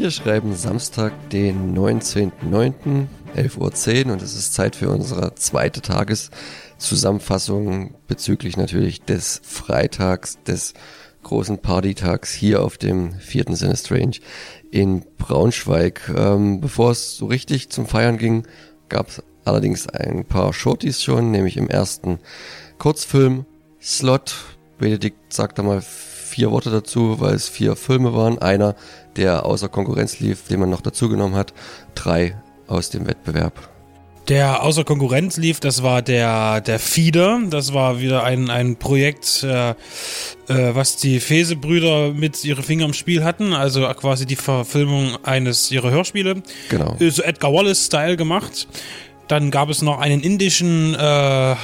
Wir schreiben Samstag, den 19.09., 11.10 Uhr und es ist Zeit für unsere zweite Tageszusammenfassung bezüglich natürlich des Freitags, des großen Partytags hier auf dem vierten Sinne Strange in Braunschweig. Ähm, bevor es so richtig zum Feiern ging, gab es allerdings ein paar Shorties schon, nämlich im ersten Kurzfilm Slot. Benedikt sagt da mal vier Worte dazu, weil es vier Filme waren. Einer, der außer Konkurrenz lief, den man noch dazu genommen hat. Drei aus dem Wettbewerb. Der außer Konkurrenz lief, das war der, der Feeder. Das war wieder ein, ein Projekt, äh, äh, was die Fese-Brüder mit ihre Finger im Spiel hatten. Also quasi die Verfilmung eines ihrer Hörspiele. Genau. So Edgar Wallace-Style gemacht. Dann gab es noch einen indischen äh,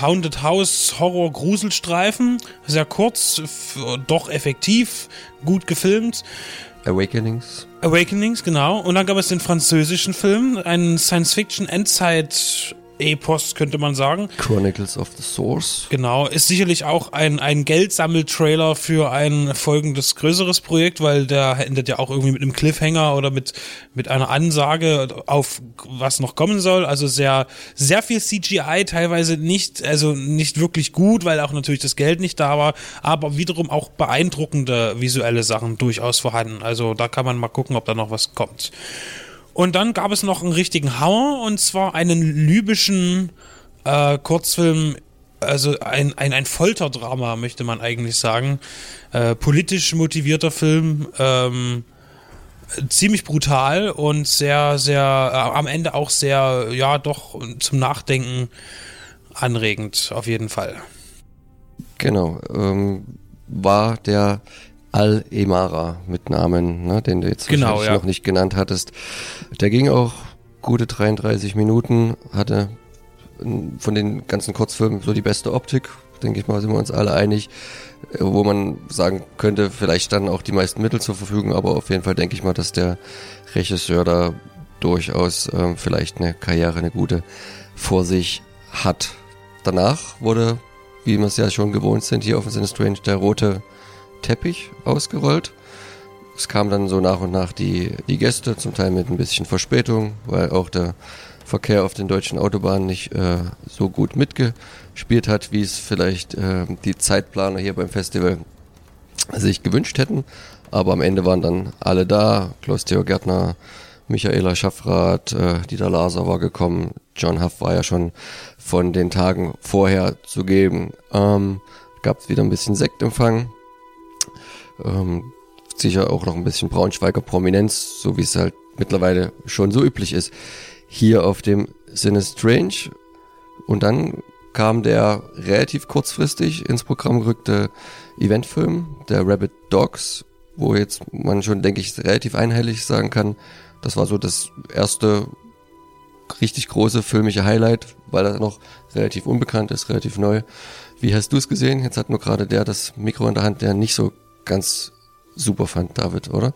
Haunted House Horror Gruselstreifen. Sehr kurz, doch effektiv, gut gefilmt. Awakenings. Awakenings, genau. Und dann gab es den französischen Film, einen Science-Fiction-Endzeit- Epos, könnte man sagen. Chronicles of the Source. Genau, ist sicherlich auch ein, ein Geldsammeltrailer für ein folgendes größeres Projekt, weil der endet ja auch irgendwie mit einem Cliffhanger oder mit, mit einer Ansage auf was noch kommen soll. Also sehr, sehr viel CGI, teilweise nicht, also nicht wirklich gut, weil auch natürlich das Geld nicht da war, aber wiederum auch beeindruckende visuelle Sachen durchaus vorhanden. Also da kann man mal gucken, ob da noch was kommt. Und dann gab es noch einen richtigen Hauer und zwar einen libyschen äh, Kurzfilm, also ein, ein, ein Folterdrama, möchte man eigentlich sagen. Äh, politisch motivierter Film, ähm, ziemlich brutal und sehr, sehr, äh, am Ende auch sehr, ja, doch zum Nachdenken anregend, auf jeden Fall. Genau, ähm, war der Al-Emara mit Namen, ne, den du jetzt genau, ja. noch nicht genannt hattest. Der ging auch gute 33 Minuten, hatte von den ganzen Kurzfilmen so die beste Optik, denke ich mal, sind wir uns alle einig, äh, wo man sagen könnte, vielleicht dann auch die meisten Mittel zur Verfügung, aber auf jeden Fall denke ich mal, dass der Regisseur da durchaus ähm, vielleicht eine Karriere, eine gute vor sich hat. Danach wurde, wie wir es ja schon gewohnt sind, hier auf dem Strange der rote Teppich ausgerollt. Es kamen dann so nach und nach die, die Gäste, zum Teil mit ein bisschen Verspätung, weil auch der Verkehr auf den deutschen Autobahnen nicht äh, so gut mitgespielt hat, wie es vielleicht äh, die Zeitplaner hier beim Festival sich gewünscht hätten. Aber am Ende waren dann alle da. Klaus-Theo Gärtner, Michaela Schaffrath, äh, Dieter Laser war gekommen. John Huff war ja schon von den Tagen vorher zu geben. Ähm, Gab es wieder ein bisschen Sektempfang. Ähm, sicher auch noch ein bisschen Braunschweiger Prominenz, so wie es halt mittlerweile schon so üblich ist. Hier auf dem Sinne Strange. Und dann kam der relativ kurzfristig ins Programm gerückte Eventfilm, der Rabbit Dogs, wo jetzt man schon, denke ich, relativ einhellig sagen kann, das war so das erste richtig große filmische Highlight, weil er noch relativ unbekannt ist, relativ neu. Wie hast du es gesehen? Jetzt hat nur gerade der das Mikro in der Hand, der nicht so ganz super fand, David, oder?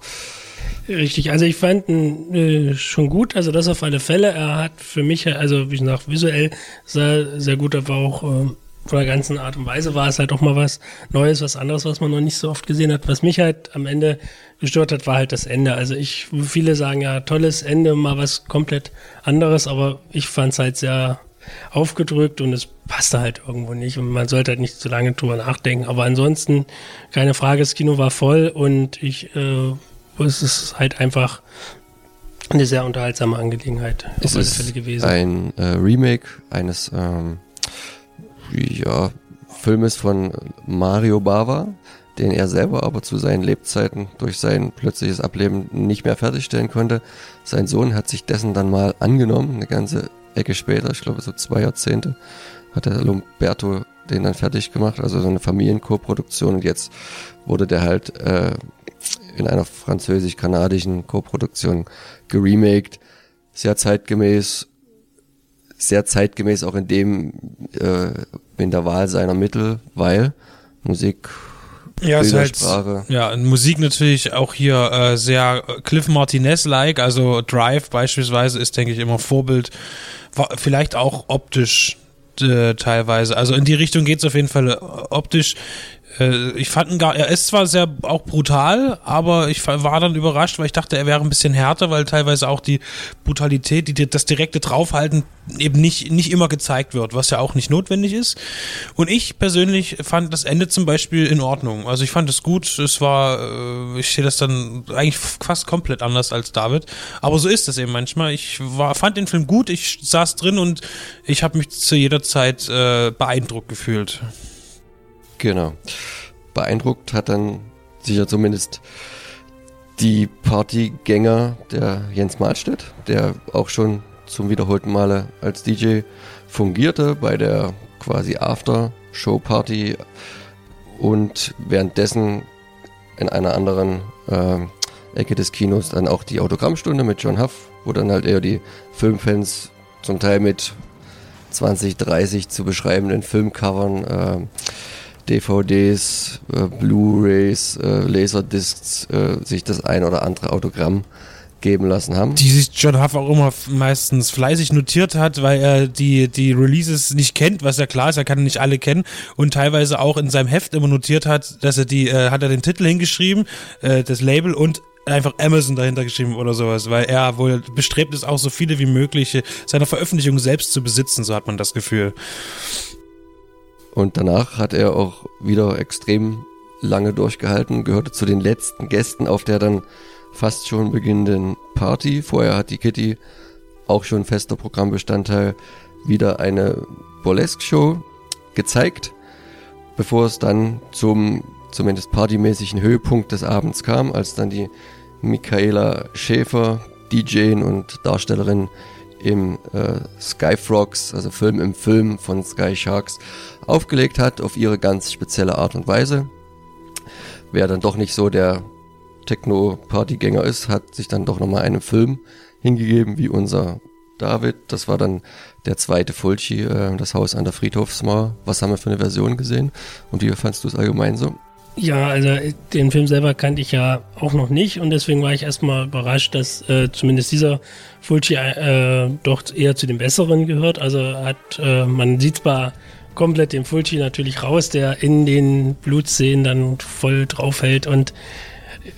Richtig, also ich fand ihn äh, schon gut, also das auf alle Fälle. Er hat für mich, also wie gesagt, visuell sehr, sehr gut, aber auch äh, von der ganzen Art und Weise war es halt auch mal was Neues, was anderes, was man noch nicht so oft gesehen hat. Was mich halt am Ende gestört hat, war halt das Ende. Also ich, viele sagen ja, tolles Ende, mal was komplett anderes, aber ich fand es halt sehr aufgedrückt und es passte halt irgendwo nicht und man sollte halt nicht zu lange drüber nachdenken. Aber ansonsten, keine Frage, das Kino war voll und ich, äh, es ist halt einfach eine sehr unterhaltsame Angelegenheit es auf alle Fälle gewesen. Ein äh, Remake eines ähm, ja, Filmes von Mario Bava, den er selber aber zu seinen Lebzeiten durch sein plötzliches Ableben nicht mehr fertigstellen konnte. Sein Sohn hat sich dessen dann mal angenommen, eine ganze Ecke später, ich glaube so zwei Jahrzehnte, hat der Lumberto den dann fertig gemacht, also so eine Familienkoproduktion. Und jetzt wurde der halt äh, in einer französisch-kanadischen Koproduktion geremaked, sehr zeitgemäß, sehr zeitgemäß auch in dem, äh, in der Wahl seiner Mittel, weil Musik ja, ist halt, ja, Musik natürlich auch hier äh, sehr Cliff Martinez-like, also Drive beispielsweise ist, denke ich, immer Vorbild, vielleicht auch optisch äh, teilweise. Also in die Richtung geht es auf jeden Fall äh, optisch. Äh, ich fand ihn gar, er ist zwar sehr auch brutal, aber ich war dann überrascht, weil ich dachte, er wäre ein bisschen härter, weil teilweise auch die Brutalität, die, das direkte Draufhalten eben nicht, nicht immer gezeigt wird, was ja auch nicht notwendig ist. Und ich persönlich fand das Ende zum Beispiel in Ordnung. Also ich fand es gut. Es war, äh, ich sehe das dann eigentlich fast komplett anders als David. Aber so ist es eben manchmal. Ich war, fand den Film gut. Ich saß drin und ich habe mich zu jeder Zeit äh, beeindruckt gefühlt. Genau. Beeindruckt hat dann sicher zumindest die Partygänger der Jens Mahlstedt, der auch schon zum wiederholten Male als DJ fungierte bei der quasi After-Show-Party und währenddessen in einer anderen äh, Ecke des Kinos dann auch die Autogrammstunde mit John Huff, wo dann halt eher die Filmfans zum Teil mit 20, 30 zu beschreibenden Filmcovern äh, DVDs, äh, Blu-rays, äh, Laserdiscs äh, sich das ein oder andere Autogramm geben lassen haben. Die sich John Huff auch immer meistens fleißig notiert hat, weil er die, die Releases nicht kennt, was ja klar ist, er kann nicht alle kennen und teilweise auch in seinem Heft immer notiert hat, dass er die, äh, hat er den Titel hingeschrieben, äh, das Label und einfach Amazon dahinter geschrieben oder sowas, weil er wohl bestrebt ist, auch so viele wie möglich seiner Veröffentlichung selbst zu besitzen, so hat man das Gefühl. Und danach hat er auch wieder extrem lange durchgehalten, gehörte zu den letzten Gästen auf der dann fast schon beginnenden Party. Vorher hat die Kitty auch schon fester Programmbestandteil wieder eine Burlesque-Show gezeigt, bevor es dann zum zumindest partymäßigen Höhepunkt des Abends kam, als dann die Michaela Schäfer, DJ und Darstellerin im äh, Sky Frogs, also Film im Film von Sky Sharks, aufgelegt hat, auf ihre ganz spezielle Art und Weise. Wer dann doch nicht so der Techno-Partygänger ist, hat sich dann doch nochmal einem Film hingegeben, wie unser David. Das war dann der zweite Fulci, äh, das Haus an der Friedhofsmauer. Was haben wir für eine Version gesehen? Und wie fandst du es allgemein so? Ja, also den Film selber kannte ich ja auch noch nicht und deswegen war ich erstmal überrascht, dass äh, zumindest dieser Fulci äh, doch eher zu den Besseren gehört. Also hat, äh, man sieht zwar komplett den Fulci natürlich raus, der in den Blutszenen dann voll draufhält und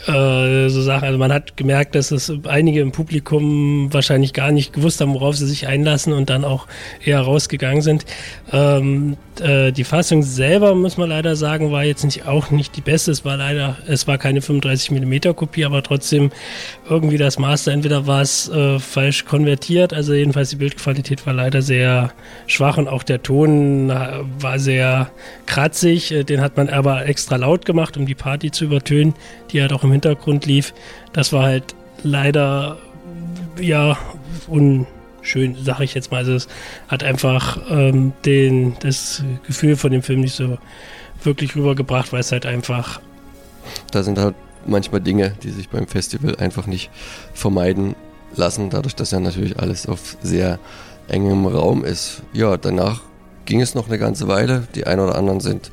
äh, so Sachen. Also man hat gemerkt, dass es einige im Publikum wahrscheinlich gar nicht gewusst haben, worauf sie sich einlassen und dann auch eher rausgegangen sind. Ähm, äh, die Fassung selber, muss man leider sagen, war jetzt nicht, auch nicht die beste. Es war leider, es war keine 35 mm Kopie, aber trotzdem irgendwie das Master, entweder war es äh, falsch konvertiert, also jedenfalls die Bildqualität war leider sehr schwach und auch der Ton äh, war sehr kratzig. Äh, den hat man aber extra laut gemacht, um die Party zu übertönen, die halt auch im Hintergrund lief. Das war halt leider, ja, un schön, sage ich jetzt mal. Also es hat einfach ähm, den, das Gefühl von dem Film nicht so wirklich rübergebracht, weil es halt einfach. Da sind halt manchmal Dinge, die sich beim Festival einfach nicht vermeiden lassen, dadurch, dass ja natürlich alles auf sehr engem Raum ist. Ja, danach ging es noch eine ganze Weile. Die einen oder anderen sind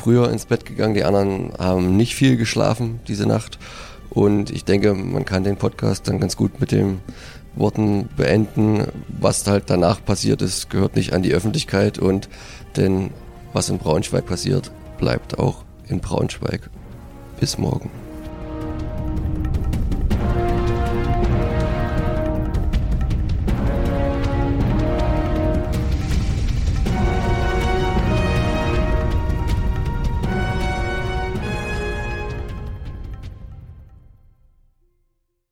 früher ins Bett gegangen, die anderen haben nicht viel geschlafen diese Nacht. Und ich denke, man kann den Podcast dann ganz gut mit dem Worten beenden. Was halt danach passiert ist, gehört nicht an die Öffentlichkeit und denn was in Braunschweig passiert, bleibt auch in Braunschweig. Bis morgen.